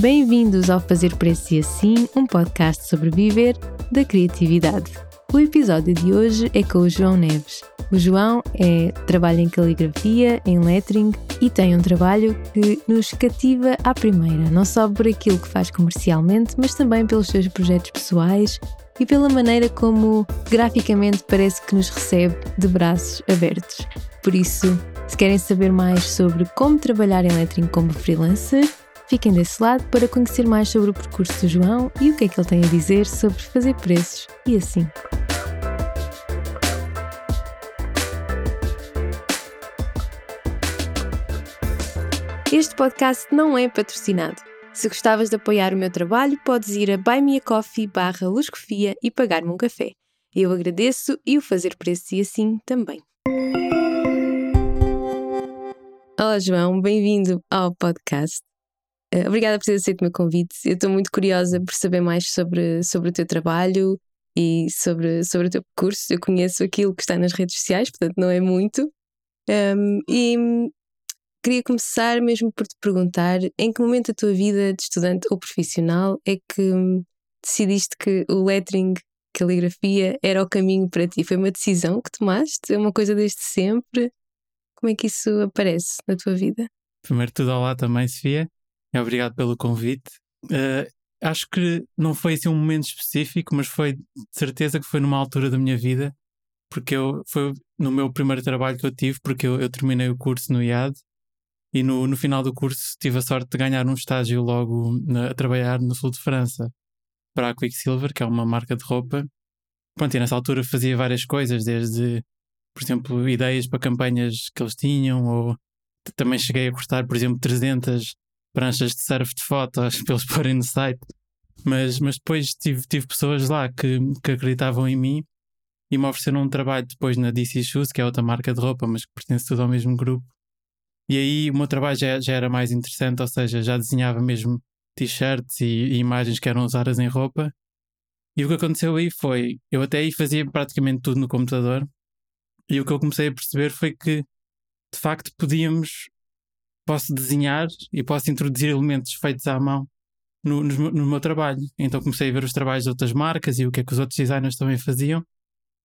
Bem-vindos ao Fazer Preço e Assim, um podcast sobre viver da criatividade. O episódio de hoje é com o João Neves. O João é, trabalha em caligrafia, em lettering e tem um trabalho que nos cativa à primeira, não só por aquilo que faz comercialmente, mas também pelos seus projetos pessoais e pela maneira como graficamente parece que nos recebe de braços abertos. Por isso, se querem saber mais sobre como trabalhar em lettering como freelancer, Fiquem desse lado para conhecer mais sobre o percurso do João e o que é que ele tem a dizer sobre fazer preços e assim. Este podcast não é patrocinado. Se gostavas de apoiar o meu trabalho, podes ir a buymeacoffee barra e pagar-me um café. Eu agradeço e o fazer preços e assim também. Olá João, bem-vindo ao podcast. Uh, obrigada por ter aceito o meu convite. Eu estou muito curiosa por saber mais sobre, sobre o teu trabalho e sobre, sobre o teu percurso. Eu conheço aquilo que está nas redes sociais, portanto não é muito. Um, e queria começar mesmo por te perguntar em que momento da tua vida de estudante ou profissional é que decidiste que o lettering, caligrafia, era o caminho para ti? Foi uma decisão que tomaste? É uma coisa desde sempre? Como é que isso aparece na tua vida? Primeiro tudo, olá também, Sofia. Obrigado pelo convite. Uh, acho que não foi assim um momento específico, mas foi de certeza que foi numa altura da minha vida, porque eu, foi no meu primeiro trabalho que eu tive, porque eu, eu terminei o curso no IAD e no, no final do curso tive a sorte de ganhar um estágio logo na, a trabalhar no sul de França para a Quicksilver, que é uma marca de roupa. Pronto, e nessa altura fazia várias coisas, desde, por exemplo, ideias para campanhas que eles tinham, ou também cheguei a cortar, por exemplo, 300 pranchas de surf de fotos para eles porem no site. Mas, mas depois tive, tive pessoas lá que, que acreditavam em mim e me ofereceram um trabalho depois na DC Shoes, que é outra marca de roupa, mas que pertence tudo ao mesmo grupo. E aí o meu trabalho já, já era mais interessante, ou seja, já desenhava mesmo t-shirts e, e, imagens que eram usadas em roupa. E o que aconteceu aí foi, eu até aí fazia praticamente tudo no computador, e o que eu comecei a perceber foi que de facto podíamos posso desenhar e posso introduzir elementos feitos à mão no, no, no, meu trabalho. Então comecei a ver os trabalhos de outras marcas e o que é que os outros designers também faziam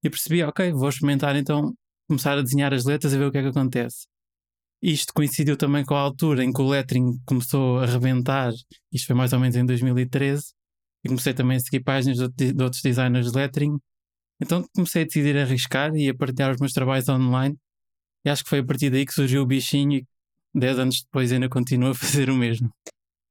e percebi, ok, vou experimentar então começar a desenhar as letras e ver o que é que acontece. Isto coincidiu também com a altura em que o lettering começou a rebentar, isto foi mais ou menos em 2013, e comecei também a seguir páginas de, outros designers de lettering. Então comecei a decidir arriscar e a partilhar os meus trabalhos online. E acho que foi a partir daí que surgiu o bichinho e 10 anos depois ainda continuo a fazer o mesmo.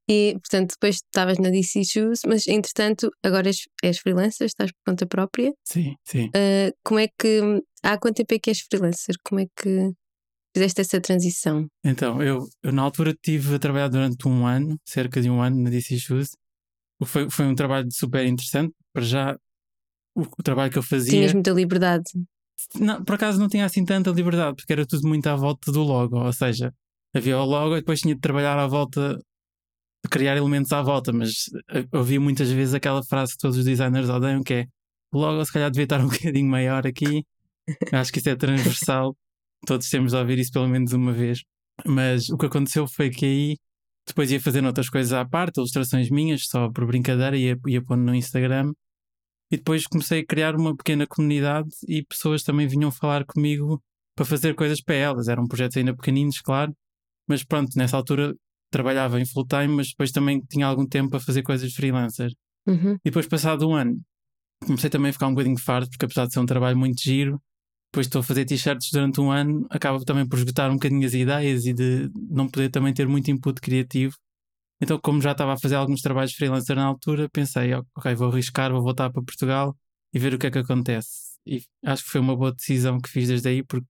E, portanto, depois estavas na DC Shoes, mas entretanto, agora és, és freelancer, estás por conta própria. Sim, sim. Uh, como é que. Há quanto tempo é que és freelancer? Como é que fizeste essa transição? Então, eu, eu na altura estive a trabalhar durante um ano, cerca de um ano, na DC Shoes. Foi, foi um trabalho super interessante. Para já, o, o trabalho que eu fazia. Tinhas muita liberdade. Não, por acaso não tinha assim tanta liberdade, porque era tudo muito à volta do logo, ou seja, havia o logo e depois tinha de trabalhar à volta, de criar elementos à volta, mas ouvi muitas vezes aquela frase que todos os designers odeiam que é o logo se calhar devia estar um bocadinho maior aqui. Acho que isso é transversal, todos temos de ouvir isso pelo menos uma vez. Mas o que aconteceu foi que aí depois ia fazendo outras coisas à parte, ilustrações minhas, só por brincadeira, ia, ia pondo no Instagram. E depois comecei a criar uma pequena comunidade e pessoas também vinham falar comigo para fazer coisas para elas. Eram projetos ainda pequeninos, claro, mas pronto, nessa altura trabalhava em full time, mas depois também tinha algum tempo para fazer coisas freelancer. Uhum. E depois, passado um ano, comecei também a ficar um bocadinho farto, porque apesar de ser um trabalho muito giro, depois estou a fazer t-shirts durante um ano, acaba também por esgotar um bocadinho as ideias e de não poder também ter muito input criativo. Então, como já estava a fazer alguns trabalhos freelancer na altura, pensei, ok, vou arriscar, vou voltar para Portugal e ver o que é que acontece. E acho que foi uma boa decisão que fiz desde aí, porque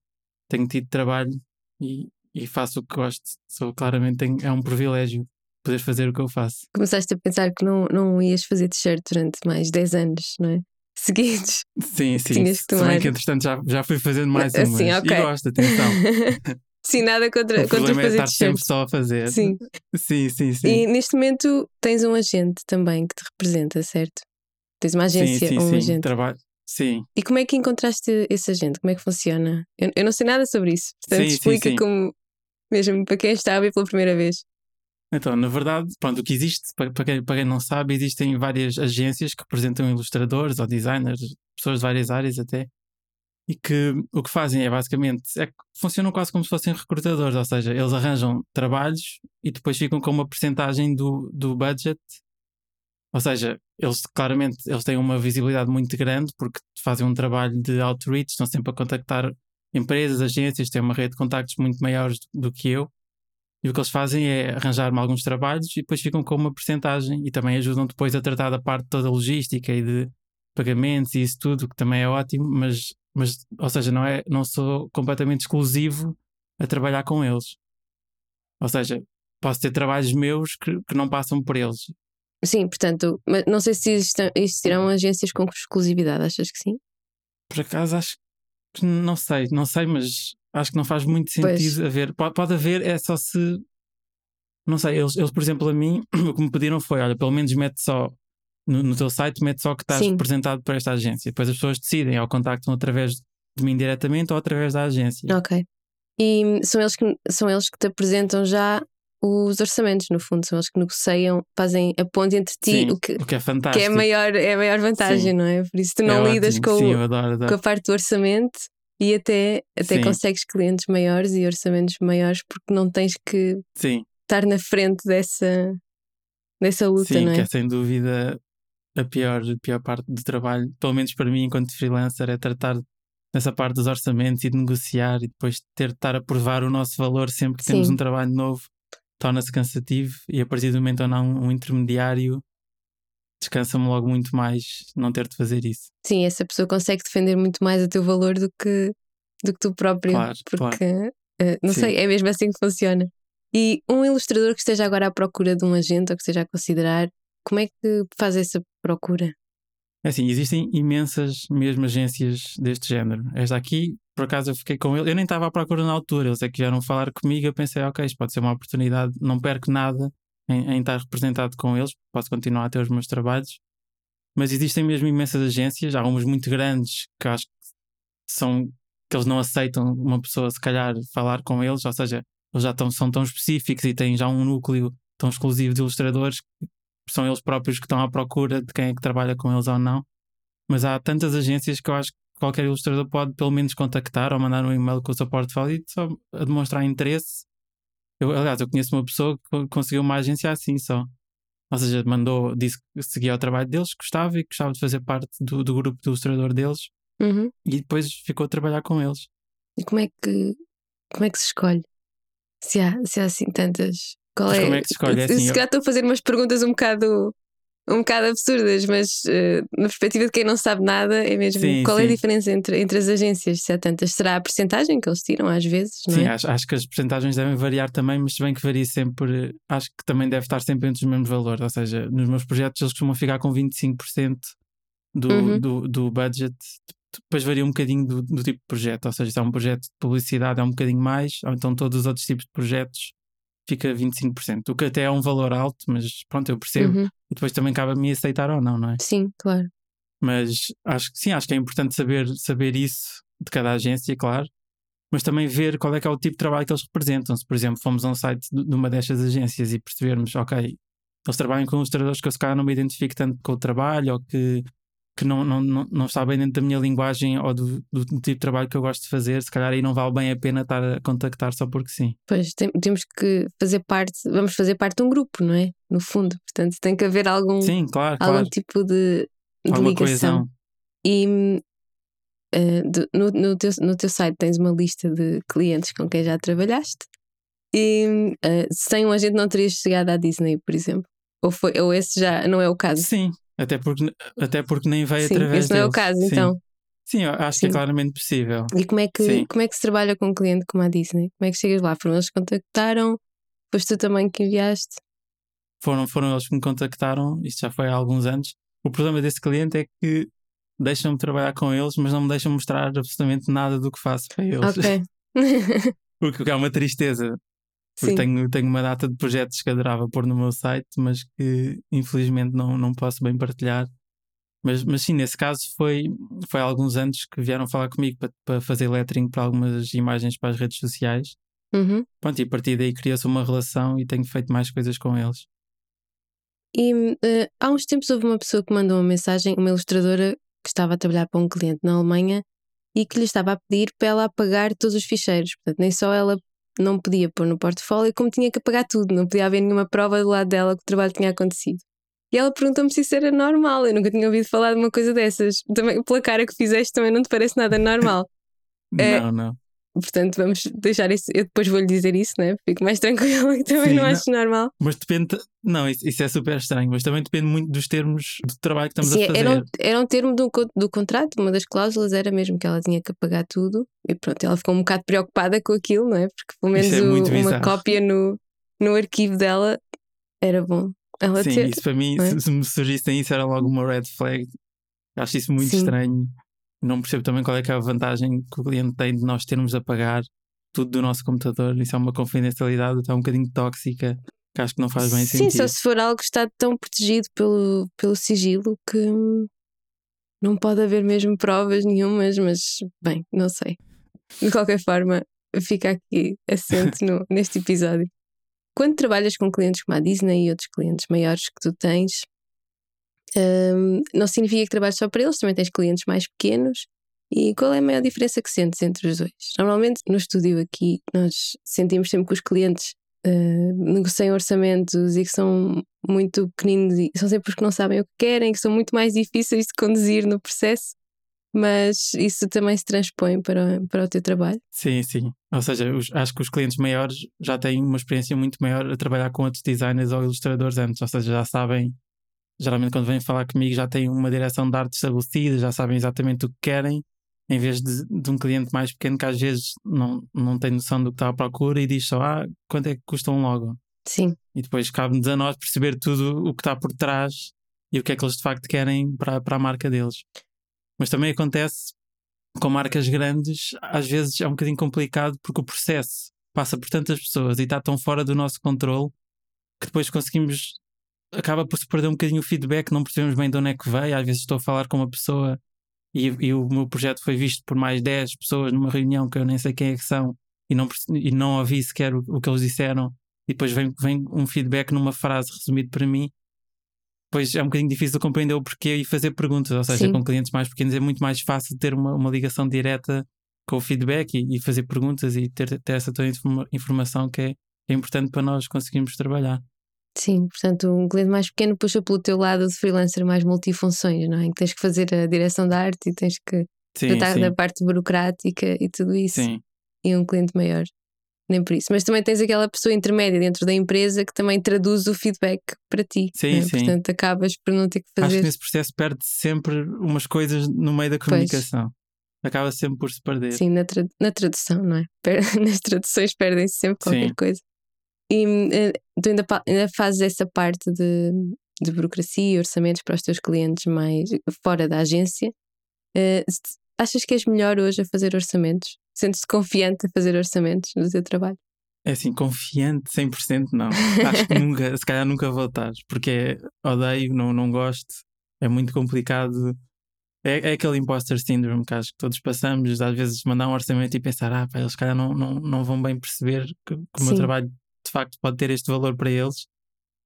tenho tido trabalho e e faço o que gosto. Sou claramente tenho, é um privilégio poder fazer o que eu faço. Começaste a pensar que não, não ias fazer t-shirt durante mais 10 anos, não é? Seguidos. Sim, sim. Tinhas que tomar... Se bem que entretanto já, já fui fazendo mais umas. Sim, okay. E gosto, atenção. sim, nada contra, o contra fazer é estar sempre só a fazer. Sim. sim, sim, sim. E neste momento tens um agente também que te representa, certo? Tens uma agência sim, sim, ou um sim. agente? Trabalho. Sim. E como é que encontraste esse agente? Como é que funciona? Eu, eu não sei nada sobre isso. Portanto, sim, explica sim, sim. como mesmo para quem está a ver pela primeira vez. Então, na verdade, pronto, o que existe, para, para, quem, para quem não sabe, existem várias agências que representam ilustradores ou designers, pessoas de várias áreas até, e que o que fazem é basicamente é que funcionam quase como se fossem recrutadores, ou seja, eles arranjam trabalhos e depois ficam com uma percentagem do, do budget. Ou seja, eles claramente eles têm uma visibilidade muito grande porque fazem um trabalho de outreach, estão sempre a contactar empresas, agências, têm uma rede de contactos muito maiores do, do que eu. E o que eles fazem é arranjar-me alguns trabalhos e depois ficam com uma percentagem e também ajudam depois a tratar da parte toda logística e de pagamentos e isso tudo, que também é ótimo, mas mas, ou seja, não, é, não sou completamente exclusivo a trabalhar com eles. Ou seja, posso ter trabalhos meus que, que não passam por eles. Sim, portanto, mas não sei se existirão agências com exclusividade, achas que sim? Por acaso acho que não sei, não sei, mas acho que não faz muito sentido pois. haver. Pode, pode haver, é só se. Não sei, eles, eles, por exemplo, a mim, o que me pediram foi: olha, pelo menos mete só no, no teu site mete só que estás Sim. representado por esta agência. Depois as pessoas decidem ou contactam através de mim diretamente ou através da agência. Ok. E são eles que, são eles que te apresentam já os orçamentos, no fundo, são eles que negociam, fazem a ponte entre ti, Sim, o, que, o que é fantástico. Que é a maior, é a maior vantagem, Sim. não é? Por isso tu não é lidas com, Sim, adoro, adoro. com a parte do orçamento e até, até consegues clientes maiores e orçamentos maiores porque não tens que estar na frente dessa, dessa luta, Sim, não é? que é sem dúvida a pior, a pior parte do trabalho, pelo menos para mim, enquanto freelancer, é tratar nessa parte dos orçamentos e de negociar e depois ter de estar a provar o nosso valor sempre que Sim. temos um trabalho novo, torna-se cansativo e a partir do momento onde há um, um intermediário descansa-me logo muito mais não ter de fazer isso. Sim, essa pessoa consegue defender muito mais o teu valor do que, do que tu próprio, claro, porque claro. Uh, não Sim. sei, é mesmo assim que funciona. E um ilustrador que esteja agora à procura de um agente ou que esteja a considerar, como é que faz essa procura? É assim, existem imensas mesmo agências deste género. Esta aqui, por acaso, eu fiquei com ele. Eu nem estava à procura na altura, eles é que vieram falar comigo. Eu pensei, ok, isto pode ser uma oportunidade, não perco nada em, em estar representado com eles, posso continuar a ter os meus trabalhos. Mas existem mesmo imensas agências, algumas muito grandes que acho que são que eles não aceitam uma pessoa, se calhar, falar com eles, ou seja, eles já tão, são tão específicos e têm já um núcleo tão exclusivo de ilustradores são eles próprios que estão à procura de quem é que trabalha com eles ou não. Mas há tantas agências que eu acho que qualquer ilustrador pode pelo menos contactar ou mandar um e-mail com o seu portfólio só a demonstrar interesse. Eu, aliás, eu conheço uma pessoa que conseguiu uma agência assim só. Ou seja, mandou, disse que seguia o trabalho deles, gostava e gostava de fazer parte do, do grupo de ilustrador deles uhum. e depois ficou a trabalhar com eles. E como é que, como é que se escolhe? Se há, se há assim tantas qual mas é? como é que se escolhe? É assim, se calhar estou a fazer umas perguntas um bocado um bocado absurdas, mas uh, na perspectiva de quem não sabe nada, é mesmo sim, qual sim. é a diferença entre, entre as agências? Se há tantas, será a percentagem que eles tiram às vezes? sim, é? acho, acho que as percentagens devem variar também, mas se bem que varia sempre, acho que também deve estar sempre entre os mesmos valores. Ou seja, nos meus projetos eles costumam ficar com 25% do, uhum. do, do budget. Depois varia um bocadinho do, do tipo de projeto, ou seja, se é um projeto de publicidade é um bocadinho mais, ou então todos os outros tipos de projetos fica 25%, o que até é um valor alto, mas pronto, eu percebo. Uhum. E depois também cabe a mim aceitar ou não, não é? Sim, claro. Mas acho que sim, acho que é importante saber, saber isso de cada agência, claro, mas também ver qual é que é o tipo de trabalho que eles representam. Se, por exemplo, fomos a um site de uma destas agências e percebermos, ok, eles trabalham com ilustradores que eu se calhar não me identifico tanto com o trabalho ou que que não, não, não, não está bem dentro da minha linguagem ou do, do, do, tipo de trabalho que eu gosto de fazer, se calhar aí não vale bem a pena estar a contactar só porque sim. Pois, tem, temos que fazer parte, vamos fazer parte de um grupo, não é? No fundo, portanto tem que haver algum, sim, claro, algum claro. tipo de, de ligação. Coesão. E uh, de, no, no, teu, no teu site tens uma lista de clientes com quem já trabalhaste e uh, sem um agente não terias chegado à Disney, por exemplo? Ou, foi, ou esse já não é o caso? Sim, até porque, até porque nem veio Sim, através esse não é o caso, Sim. então. Sim, acho Sim. que é claramente possível. E como é, que, como é que se trabalha com um cliente como a Disney? Como é que chegas lá? Foram eles que contactaram? Foste tu também que enviaste? Foram, foram eles que me contactaram, isto já foi há alguns anos. O problema desse cliente é que deixam-me trabalhar com eles, mas não me deixam mostrar absolutamente nada do que faço para eles. Ok. Porque é uma tristeza. Porque tenho, tenho uma data de projetos que adorava pôr no meu site, mas que infelizmente não, não posso bem partilhar. Mas, mas sim, nesse caso foi, foi há alguns anos que vieram falar comigo para, para fazer lettering para algumas imagens para as redes sociais. Uhum. Pronto, e a partir daí criou-se uma relação e tenho feito mais coisas com eles. E uh, há uns tempos houve uma pessoa que mandou uma mensagem, uma ilustradora que estava a trabalhar para um cliente na Alemanha e que lhe estava a pedir para ela apagar todos os ficheiros. Portanto, nem só ela não podia pôr no portfólio, como tinha que apagar tudo. Não podia haver nenhuma prova do lado dela que o trabalho tinha acontecido. E ela perguntou-me se isso era normal. Eu nunca tinha ouvido falar de uma coisa dessas. Também, pela cara que fizeste, também não te parece nada normal. não, é, não. Portanto, vamos deixar isso. Eu depois vou-lhe dizer isso, né? Fico mais tranquilo que também Sim, não, não acho normal. Mas depende. Não, isso, isso, é super estranho, mas também depende muito dos termos do trabalho que estamos Sim, a fazer. Era um, era um termo do, do contrato, uma das cláusulas era mesmo que ela tinha que apagar tudo. E pronto, ela ficou um bocado preocupada com aquilo, não é? Porque pelo menos é o, uma cópia no, no arquivo dela era bom. Ela Sim, ter, isso para mim, é? se me surgissem isso, era logo uma red flag. Acho isso muito Sim. estranho. Não percebo também qual é que é a vantagem que o cliente tem de nós termos a pagar tudo do nosso computador. Isso é uma confidencialidade até um bocadinho tóxica que acho que não faz bem Sim, sentido. Sim, só se for algo que está tão protegido pelo, pelo sigilo que não pode haver mesmo provas nenhumas, mas bem, não sei. De qualquer forma, fica aqui assente no, neste episódio. Quando trabalhas com clientes como a Disney e outros clientes maiores que tu tens, um, não significa que trabalhes só para eles, também tens clientes mais pequenos e qual é a maior diferença que sentes entre os dois? Normalmente no estúdio aqui nós sentimos sempre que os clientes uh, negociam orçamentos e que são muito pequeninos e são sempre os que não sabem o que querem, que são muito mais difíceis de conduzir no processo, mas isso também se transpõe para, para o teu trabalho. Sim, sim. Ou seja, os, acho que os clientes maiores já têm uma experiência muito maior a trabalhar com outros designers ou ilustradores antes, ou seja, já sabem. Geralmente, quando vêm falar comigo, já têm uma direção de arte estabelecida, já sabem exatamente o que querem em vez de, de, um cliente mais pequeno que às vezes não, não tem noção do que está à procura e diz só, ah, quanto é que custa um logo? Sim. E depois cabe-nos a nós perceber tudo o que está por trás e o que é que eles de facto querem para, para a marca deles. Mas também acontece com marcas grandes, às vezes é um bocadinho complicado porque o processo passa por tantas pessoas e está tão fora do nosso controle que depois conseguimos. Acaba por se perder um bocadinho o feedback, não percebemos bem de onde é que veio. Às vezes estou a falar com uma pessoa e, e, o meu projeto foi visto por mais 10 pessoas numa reunião que eu nem sei quem é que são e não, e não ouvi sequer o, o que eles disseram e depois vem, vem um feedback numa frase resumido para mim pois é um bocadinho difícil de compreender o porquê e fazer perguntas, ou seja, Sim. com clientes mais pequenos é muito mais fácil ter uma, uma ligação direta com o feedback e, e fazer perguntas e ter, ter essa toda informação que é, é importante para nós conseguirmos trabalhar. Sim, portanto, um cliente mais pequeno puxa pelo teu lado de freelancer mais multifunções, não é? Em que tens que fazer a direção da arte e tens que sim, tratar sim. da parte burocrática e tudo isso. Sim. E um cliente maior, nem por isso. Mas também tens aquela pessoa intermédia dentro da empresa que também traduz o feedback para ti. Sim, é? sim. Portanto, acabas por não ter que fazer. Acho que nesse processo perde sempre umas coisas no meio da comunicação. Pois. Acaba sempre por se perder. Sim, na, tra na tradução, não é? Nas traduções perdem-se sempre qualquer coisa. E uh, tu ainda, ainda fazes essa parte de, de burocracia e orçamentos para os teus clientes mais fora da agência. Uh, achas que és melhor hoje a fazer orçamentos? Sentes-te confiante a fazer orçamentos no teu trabalho? É assim, confiante 100% não. Acho que nunca, se calhar nunca vou estar, porque odeio, não, não gosto, é muito complicado. É, é aquele imposter syndrome que acho que todos passamos, às vezes mandar um orçamento e pensar, ah, pá, eles se calhar não, não, não vão bem perceber que, que o meu trabalho facto pode ter este valor para eles.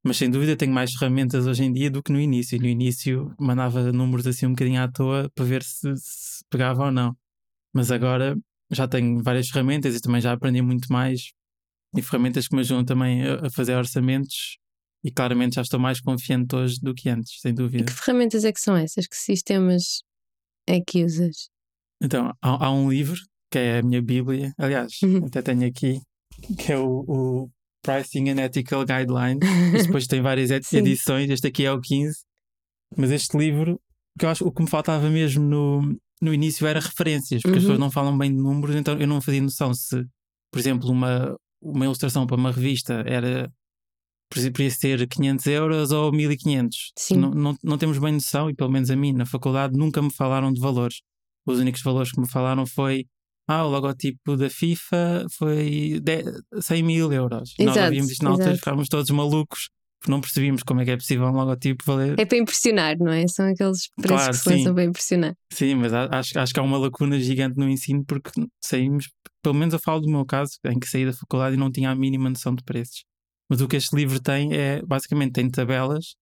Mas sem dúvida tenho mais ferramentas hoje em dia do que no início. E no início mandava números assim um bocadinho à toa para ver se, se pegava ou não. Mas agora já tenho várias ferramentas e também já aprendi muito mais e ferramentas que me ajudam também a, fazer orçamentos e claramente já estou mais confiante hoje do que antes, sem dúvida. E que ferramentas é que são essas? Que sistemas é que usas? Então, há, há um livro que é a minha Bíblia, aliás, uhum. até tenho aqui, que é o, o Pricing and Ethical Guidelines. depois tem várias edições, este aqui é o 15. Mas este livro, que eu acho o que me faltava mesmo no, no início era referências, porque uhum. as pessoas não falam bem de números, então eu não fazia noção se, por exemplo, uma, uma ilustração para uma revista era podia ser 500 euros ou 1500. Não, não, não temos bem noção, e pelo menos a mim na faculdade nunca me falaram de valores. Os únicos valores que me falaram foi ah, o logotipo da FIFA foi 100 mil euros. Exato, Nós havíamos isto na altura, ficávamos todos malucos não percebíamos como é que é possível um logotipo valer. É para impressionar, não é? São aqueles preços claro, que se lançam para impressionar. Sim, mas acho, acho que há uma lacuna gigante no ensino porque saímos, pelo menos eu falo do meu caso, em que saí da faculdade e não tinha a mínima noção de preços. Mas o que este livro tem é, basicamente, tem tabelas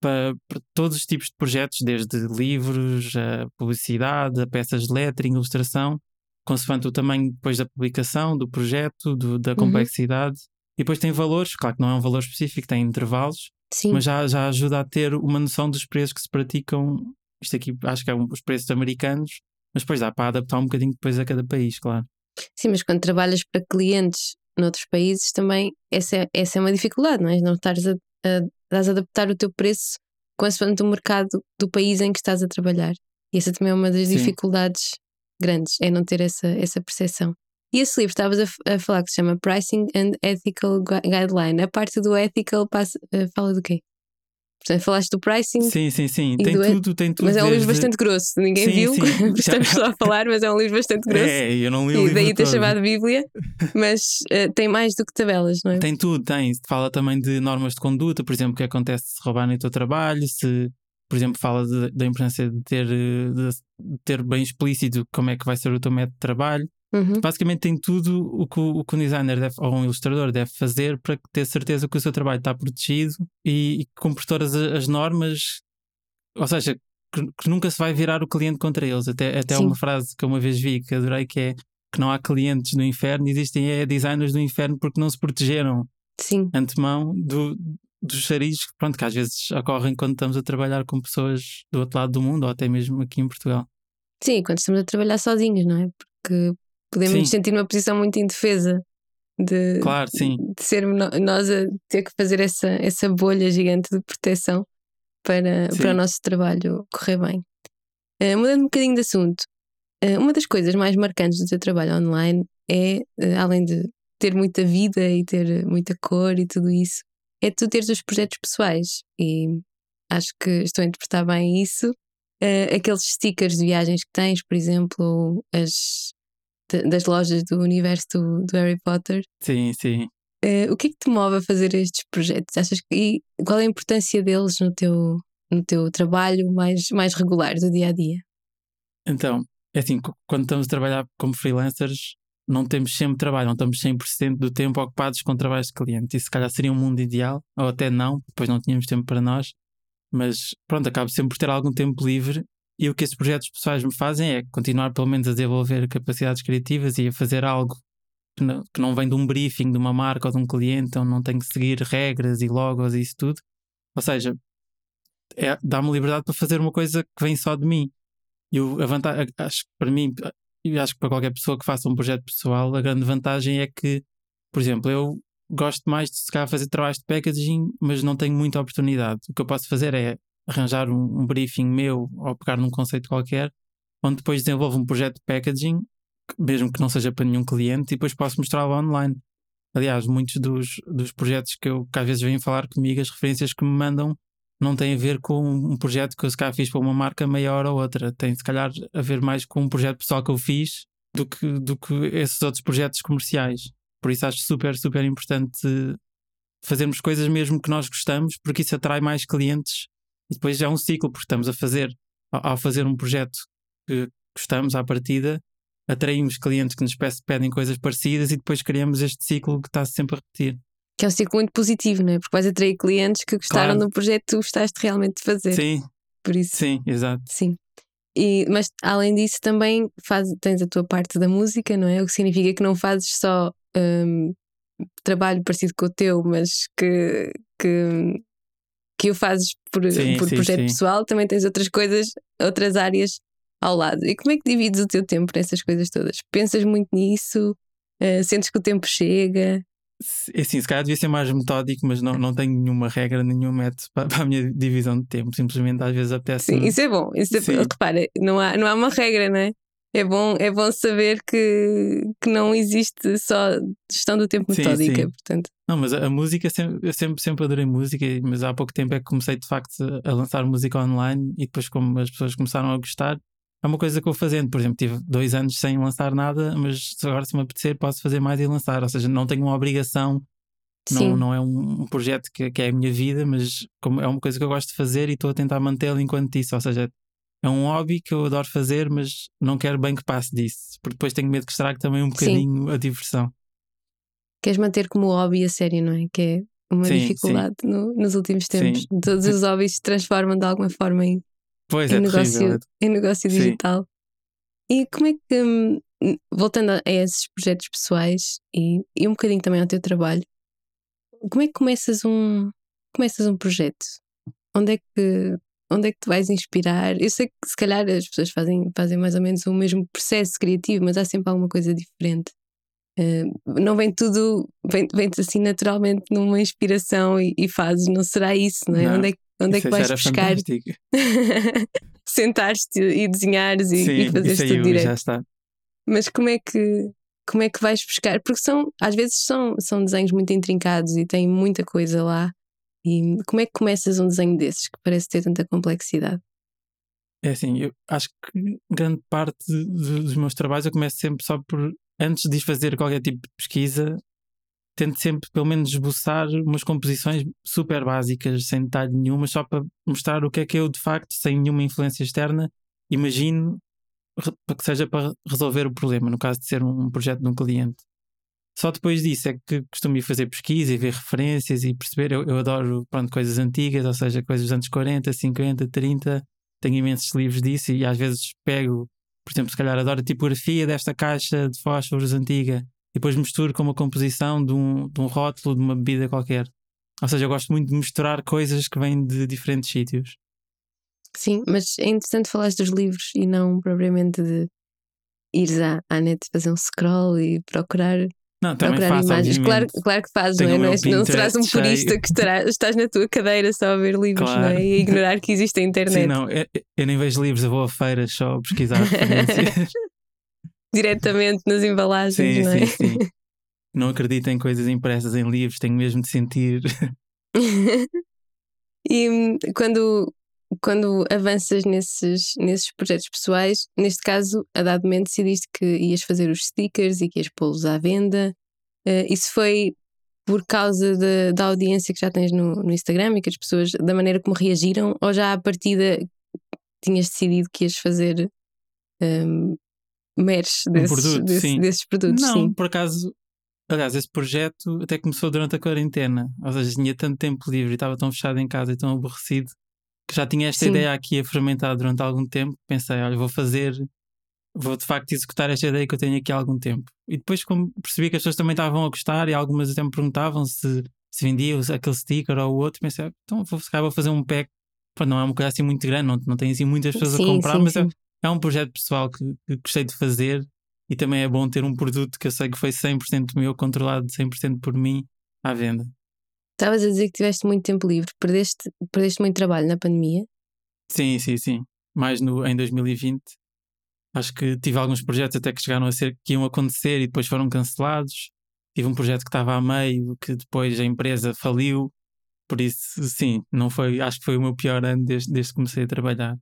para, para todos os tipos de projetos, desde livros, a publicidade, a peças de lettering, ilustração, consoante o tamanho depois da publicação, do projeto, do, da uhum. complexidade. Uhum. E depois tem valores, claro que não é um valor específico, tem intervalos, Sim. mas já, já ajuda a ter uma noção dos preços que se praticam. Isto aqui acho que é um, os preços americanos, mas depois dá para adaptar um bocadinho depois a cada país, claro. Sim, mas quando trabalhas para clientes noutros países também essa é, essa é uma dificuldade, não é? Não estares a, a, a adaptar o teu preço consoante o mercado do país em que estás a trabalhar. E essa também é uma das Sim. dificuldades grandes, é não ter essa, essa percepção. E esse livro estavas a, a, falar que se chama Pricing and Ethical Guideline. A parte do ethical passa, uh, fala do quê? Portanto, falaste do pricing. Sim, sim, sim. Tem tudo, tem tudo. Mas é um livro bastante grosso. Ninguém sim, viu, sim. estamos só a falar, mas é um livro bastante grosso. É, eu não li o e livro. daí ter chamado Bíblia, mas uh, tem mais do que tabelas, não é? Tem tudo, tem. Fala também de normas de conduta, por exemplo, o que acontece se roubarem o teu trabalho, se, por exemplo, fala da importância de ter, de, de ter bem explícito como é que vai ser o teu método de trabalho. Uhum. Basicamente tem tudo o que, o que um designer deve, ou um ilustrador deve fazer para ter certeza que o seu trabalho está protegido e, e cumpre todas as normas, ou seja, que, que, nunca se vai virar o cliente contra eles. Até, até uma frase que eu uma vez vi que adorei que é que não há clientes no inferno, existem é, designers do inferno porque não se protegeram Sim. antemão do, dos charizos pronto, que às vezes ocorrem quando estamos a trabalhar com pessoas do outro lado do mundo ou até mesmo aqui em Portugal. Sim, quando estamos a trabalhar sozinhos, não é? Porque podemos sim. nos sentir numa posição muito indefesa de, claro, sim. de ser nós a ter que fazer essa, essa bolha gigante de proteção para, para o nosso trabalho correr bem. Uh, mudando um bocadinho de assunto, uh, uma das coisas mais marcantes do teu trabalho online é, uh, além de ter muita vida e ter muita cor e tudo isso, é tu teres os projetos pessoais. E acho que estou a interpretar bem isso. aqueles stickers de viagens que tens, por exemplo, as, das lojas do universo do, do Harry Potter. Sim, sim. Uh, o que é que te move a fazer estes projetos? Achas que, e qual é a importância deles no teu, no teu trabalho mais, mais regular do dia a dia? Então, é assim, quando estamos a trabalhar como freelancers, não temos sempre trabalho, não estamos 100% do tempo ocupados com trabalhos de cliente. Isso, se calhar, seria um mundo ideal, ou até não, depois não tínhamos tempo para nós. Mas pronto, acabo sempre por ter algum tempo livre e o que esses projetos pessoais me fazem é continuar, pelo menos, a desenvolver capacidades criativas e a fazer algo que não, que não vem de um briefing de uma marca ou de um cliente, onde não tenho que seguir regras e logos e isso tudo. Ou seja, é, dá-me liberdade para fazer uma coisa que vem só de mim. E a vantagem, acho que para mim, e acho que para qualquer pessoa que faça um projeto pessoal, a grande vantagem é que, por exemplo, eu gosto mais de se calhar fazer trabalhos de packaging, mas não tenho muita oportunidade. O que eu posso fazer é arranjar um, um, briefing meu ou pegar num conceito qualquer, onde depois desenvolvo um projeto de packaging, mesmo que não seja para nenhum cliente, e depois posso mostrá-lo online. Aliás, muitos dos, dos projetos que, eu, que às vezes vêm falar comigo, as referências que me mandam, não têm a ver com um projeto que eu se calhar fiz para uma marca maior ou outra. Tem se calhar a ver mais com um projeto pessoal que eu fiz do que, do que esses outros projetos comerciais. Por isso acho super, super importante fazermos coisas mesmo que nós gostamos, porque isso atrai mais clientes e depois já é um ciclo, porque estamos a fazer, ao fazer um projeto que gostamos à partida, atraímos clientes que nos pedem coisas parecidas e depois criamos este ciclo que está sempre a repetir. Que é um ciclo muito positivo, não é? Porque vais atrair clientes que gostaram claro. do projeto que tu gostaste realmente de fazer. Sim. Por isso. Sim, exato. Sim. E, mas além disso, também faz, tens a tua parte da música, não é? O que significa que não fazes só um, trabalho parecido com o teu, mas que, que que o fazes por, sim, por sim, projeto sim. pessoal, também tens outras coisas, outras áreas ao lado. E como é que divides o teu tempo nessas coisas todas? Pensas muito nisso? Uh, sentes que o tempo chega? É assim, se calhar devia ser mais metódico, mas não, não tenho nenhuma regra, nenhum método para, para a minha divisão de tempo. Simplesmente às vezes apetece. Sim, isso é bom. Isso é, repara, não há, não há uma regra, não é? é bom, é bom saber que, que não existe só gestão do tempo metódica, sim, sim. portanto. Não, mas a, a, música, sempre, eu sempre, sempre adorei música, mas há pouco tempo é que comecei de facto a lançar música online e depois como as pessoas começaram a gostar, é uma coisa que eu vou fazendo. Por exemplo, tive dois anos sem lançar nada, mas agora se me apetecer posso fazer mais e lançar. Ou seja, não tenho uma obrigação Não, não é um, projeto que, que, é a minha vida, mas como é uma coisa que eu gosto de fazer e estou a tentar mantê-lo enquanto isso. Ou seja, é um hobby que eu adoro fazer, mas não quero bem que passe disso, porque depois tenho medo que estrague também um bocadinho sim. a diversão. Queres manter como hobby a sério, não é? Que é uma sim, dificuldade sim. No, nos últimos tempos. Todos os hobbies se transformam de alguma forma em, pois em é negócio, terrível. em negócio digital. E como é que, hum, voltando a esses projetos pessoais e, e um bocadinho também ao teu trabalho, como é que começas um, começas um projeto? Onde é que onde é que te vais inspirar? Eu sei que se calhar as pessoas fazem, fazem mais ou menos o mesmo processo criativo, mas há sempre alguma coisa diferente. Uh, não vem tudo, vem, vem assim naturalmente numa inspiração e, e fazes, não será isso, não é? Não, onde é, onde é que vais buscar? Sentar-te e desenhares e, Sim, e fazeres tudo direito. Já está. Mas como é que como é que vais buscar? Porque são, às vezes são, são desenhos muito intrincados e têm muita coisa lá. E como é que começas um desenho desses que parece ter tanta complexidade? É assim, eu acho que grande parte dos meus trabalhos eu começo sempre só por, antes de fazer qualquer tipo de pesquisa, tento sempre pelo menos esboçar umas composições super básicas, sem detalhe nenhum, mas só para mostrar o que é que eu de facto, sem nenhuma influência externa, imagino que seja para resolver o problema, no caso de ser um projeto de um cliente. Só depois disso é que costumo ir fazer pesquisa e ver referências e perceber. Eu, eu adoro pronto, coisas antigas, ou seja, coisas dos anos 40, 50, 30. Tenho imensos livros disso e às vezes pego, por exemplo, se calhar adoro a tipografia desta caixa de fósforos antiga e depois misturo com uma composição de um, de um rótulo de uma bebida qualquer. Ou seja, eu gosto muito de misturar coisas que vêm de diferentes sítios. Sim, mas é interessante falar dos livros e não propriamente de ires à, à net fazer um scroll e procurar não, procurar faço, imagens. Claro, claro que fazes, não é? Não, não serás um cheio. purista que estará, estás na tua cadeira só a ver livros Claro. não é? e a ignorar que existe a internet Sim, não, eu, eu nem vejo livros, eu vou a feiras só pesquisar referências. Diretamente nas embalagens, sim, não é? sim, sim. Não acredito em coisas impressas em livros, tenho mesmo de sentir. e hum, quando, quando avanças nesses, nesses projetos pessoais, neste caso, a dado momento decidiste que ias fazer os stickers e que ias pô-los à venda. Eh, isso foi por causa de- da audiência que já tens no, no Instagram e que as pessoas, da maneira como reagiram, ou já à partida tinhas decidido que ias fazer um, merch desses, produto, desse- sim. desses produtos? não, sim. por acaso, aliás, esse projeto até começou durante a quarentena. Ou seja, tinha tanto tempo livre e estava tão fechado em casa e tão aborrecido que já tinha esta Sim. ideia aqui a fermentar durante algum tempo. Pensei, olha, vou fazer, vou de facto executar esta ideia que eu tenho aqui há algum tempo. E depois, como percebi que as pessoas também estavam a gostar e algumas até me perguntavam se, se vendia aquele sticker ou o outro, pensei, "Ah, então vou, vou fazer um pack. Pronto, não é uma coisa assim muito grande, não, não tem assim muitas pessoas Sim, a comprar, sim, mas é-. É um projeto pessoal que, que gostei de fazer e também é bom ter um produto que eu sei que foi 100% meu, controlado 100% por mim, à venda. Estavas a dizer que tiveste muito tempo livre, perdeste, perdeste muito trabalho na pandemia. Sim, sim, sim. Mais no, em 2020. Acho que tive alguns projetos até que chegaram a ser que iam acontecer e depois foram cancelados. Tive um projeto que estava a meio, que depois a empresa faliu. Por isso, sim, não foi, acho que foi o meu pior ano desde, desde que comecei a trabalhar.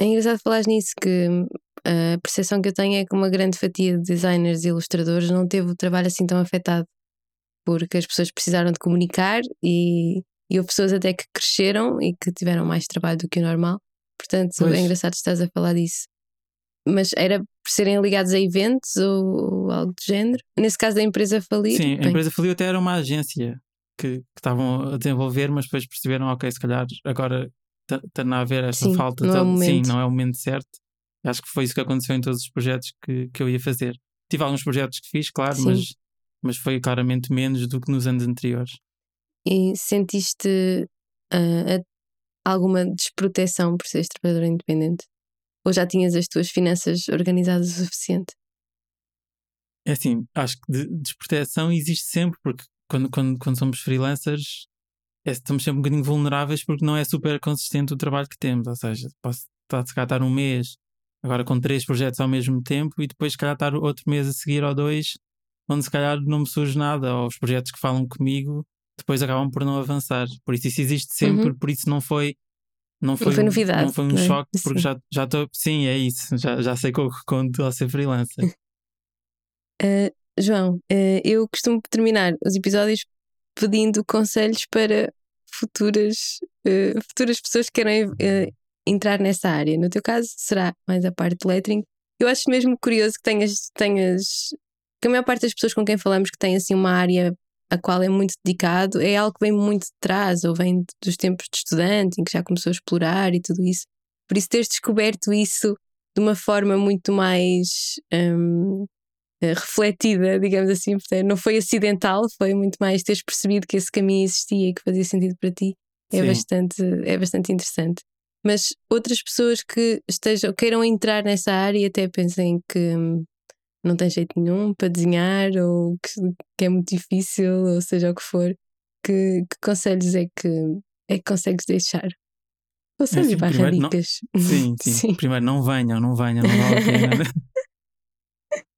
É engraçado falar nisso, que hum, a percepção que eu tenho é que uma grande fatia de designers e ilustradores não teve o trabalho assim tão afetado, porque as pessoas precisaram de comunicar e, e houve pessoas até que cresceram e que tiveram mais trabalho do que o normal. Portanto, Pois. é engraçado estás a falar disso. Mas era por serem ligados a eventos ou, algo do género? Nesse caso da empresa falir? Sim, a bem, empresa faliu até era uma agência que, que estavam a desenvolver, mas depois perceberam, ok, se calhar agora está a haver esta Sim, falta não é o toda. Sim, não é o momento certo. Acho que foi isso que aconteceu em todos os projetos que, que eu ia fazer. Tive alguns projetos que fiz, claro, Sim. mas, mas foi claramente menos do que nos anos anteriores. E sentiste a- alguma desproteção por seres trabalhador independente? Ou já tinhas as tuas finanças organizadas o suficiente? É assim, acho que de, desproteção existe sempre, porque quando, quando, quando somos freelancers é, estamos sempre um bocadinho vulneráveis porque não é super consistente o trabalho que temos. Ou seja, posso estar, se calhar, estar um mês agora com três projetos ao mesmo tempo e depois, se calhar, estar outro mês a seguir ou dois, onde se calhar não me surge nada, ou os projetos que falam comigo depois acabam por não avançar. Por isso, isso existe sempre, por isso não foi. Não foi, foi novidade, Não foi um não é? choque, porque Sim. já já estou. Sim, é isso. Já, já sei com o que conto ao ser freelancer. Ah, João, ah, eu costumo terminar os episódios pedindo conselhos para futuras, uh, futuras pessoas que querem uh, entrar nessa área. No teu caso, será mais a parte de lettering. Eu acho mesmo curioso que tenhas, tenhas que a maior parte das pessoas com quem falamos que tem assim uma área a qual é muito dedicado é algo que vem muito de trás, ou vem dos tempos de estudante, em que já começou a explorar e tudo isso. Por isso, teres descoberto isso de uma forma muito mais um, eh, refletida, digamos assim, não foi acidental, foi muito mais teres percebido que esse caminho existia e que fazia sentido para ti. É bastante, é bastante interessante. Mas outras pessoas que estejam, queiram entrar nessa área e até pensem que hum, não tem jeito nenhum para desenhar ou que, que é muito difícil, ou seja o que for, que, que conselhos é que, é que consegues deixar? Conselhos é assim, barra dicas. Não, sim, sim, sim, Primeiro, não venham, não venham, não vale a pena.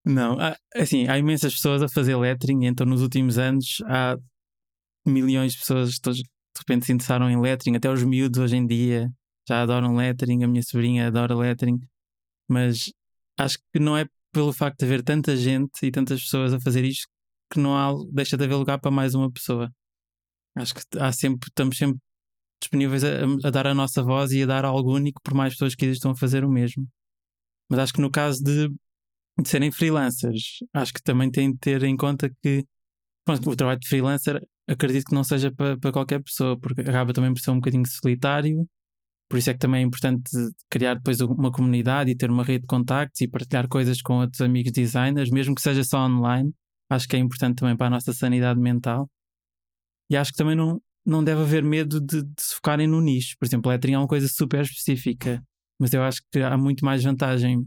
não, há, assim, há imensas pessoas a fazer lettering, então nos últimos anos há milhões de pessoas que de repente se interessaram em lettering, até os miúdos hoje em dia já adoram lettering, a minha sobrinha adora lettering, mas acho que não é pelo facto de haver tanta gente e tantas pessoas a fazer isto que não há, deixa de haver lugar para mais uma pessoa. Acho que há sempre, estamos sempre disponíveis a, a, dar a nossa voz e a dar algo único por mais pessoas que existam a fazer o mesmo. Mas acho que no caso de, de serem freelancers, acho que também tem de ter em conta que pronto, o trabalho de freelancer acredito que não seja para, para qualquer pessoa, porque acaba também por ser um bocadinho solitário por isso é que também é importante criar depois uma comunidade e ter uma rede de contactos e partilhar coisas com outros amigos designers, mesmo que seja só online. Acho que é importante também para a nossa sanidade mental. E acho que também não, não deve haver medo de, de se focarem no nicho. Por exemplo, lettering é uma coisa super específica, mas eu acho que há muito mais vantagem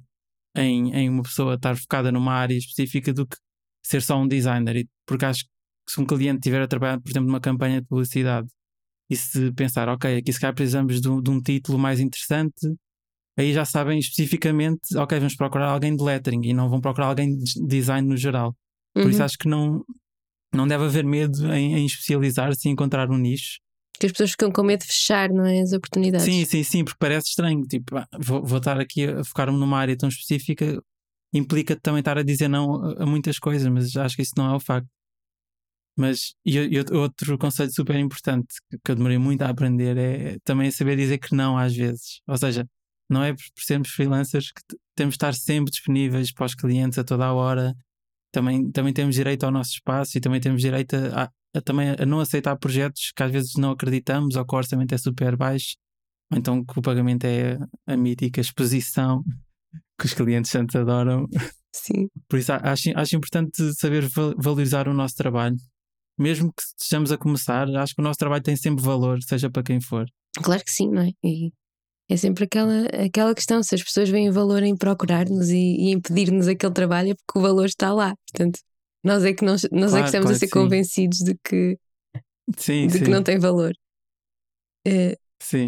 em, em uma pessoa estar focada numa área específica do que ser só um designer. Porque acho que se um cliente estiver a trabalhar, por exemplo, numa campanha de publicidade e se pensar, ok, aqui se calhar precisamos de um, de um título mais interessante, aí já sabem especificamente, ok, vamos procurar alguém de lettering e não vão procurar alguém de design no geral. Por uhum. isso acho que não, não deve haver medo em, em especializar-se e encontrar um nicho. Que as pessoas ficam com medo de fechar, não é? As oportunidades. Sim, sim, sim, porque parece estranho. Tipo, ah, vou, vou estar aqui a focar-me numa área tão específica, implica também estar a dizer não a, muitas coisas, mas acho que isso não é o facto. Mas e, e, outro conceito super importante que, eu demorei muito a aprender é também saber dizer que não às vezes. Ou seja, não é por, por sermos freelancers que temos de estar sempre disponíveis para os clientes a toda a hora. Também, também temos direito ao nosso espaço e também temos direito a, a, também a não aceitar projetos que às vezes não acreditamos ou que o orçamento é super baixo. Ou então que o pagamento é a mítica exposição que os clientes tanto adoram. Sim. Por isso acho, acho importante saber valorizar o nosso trabalho mesmo que estejamos a começar, acho que o nosso trabalho tem sempre valor, seja para quem for. Claro que sim, não é? E é sempre aquela, aquela questão: se as pessoas veem valor em procurar-nos e, e em pedir-nos aquele trabalho, é porque o valor está lá. Portanto, nós é que, nós, nós claro, é que estamos claro a ser convencidos de que, sim, de sim. que não tem valor. Uh,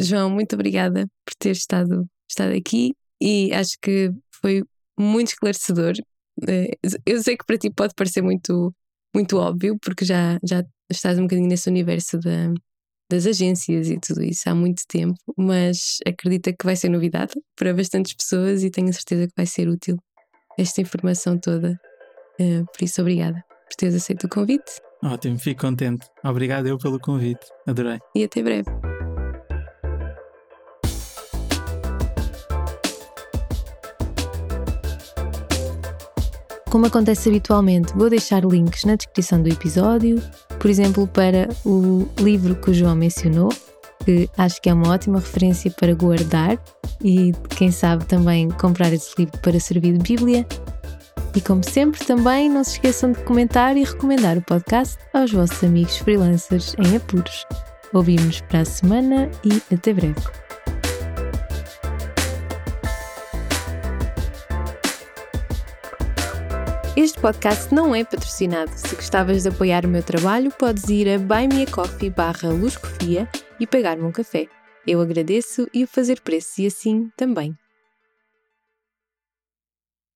João, muito obrigada por ter estado, estado aqui e acho que foi muito esclarecedor. Uh, eu sei que para ti pode parecer muito muito óbvio, porque já, já estás um bocadinho nesse universo da, das agências e tudo isso há muito tempo, mas acredita que vai ser novidade para bastantes pessoas e tenho certeza que vai ser útil esta informação toda. Uh, por isso, obrigada por teres aceito o convite. Ótimo, fico contente. Obrigado eu pelo convite. Adorei. E até breve. Como acontece habitualmente, vou deixar links na descrição do episódio, por exemplo, para o livro que o João mencionou, que acho que é uma ótima referência para guardar e, quem sabe, também comprar esse livro para servir de Bíblia. E como sempre, também não se esqueçam de comentar e recomendar o podcast aos vossos amigos freelancers em apuros. Ouvimos para a semana e até breve. Este podcast não é patrocinado. Se gostavas de apoiar o meu trabalho, podes ir a buymeacoffee barra e pagar-me um café. Eu agradeço e o fazer preço e assim também.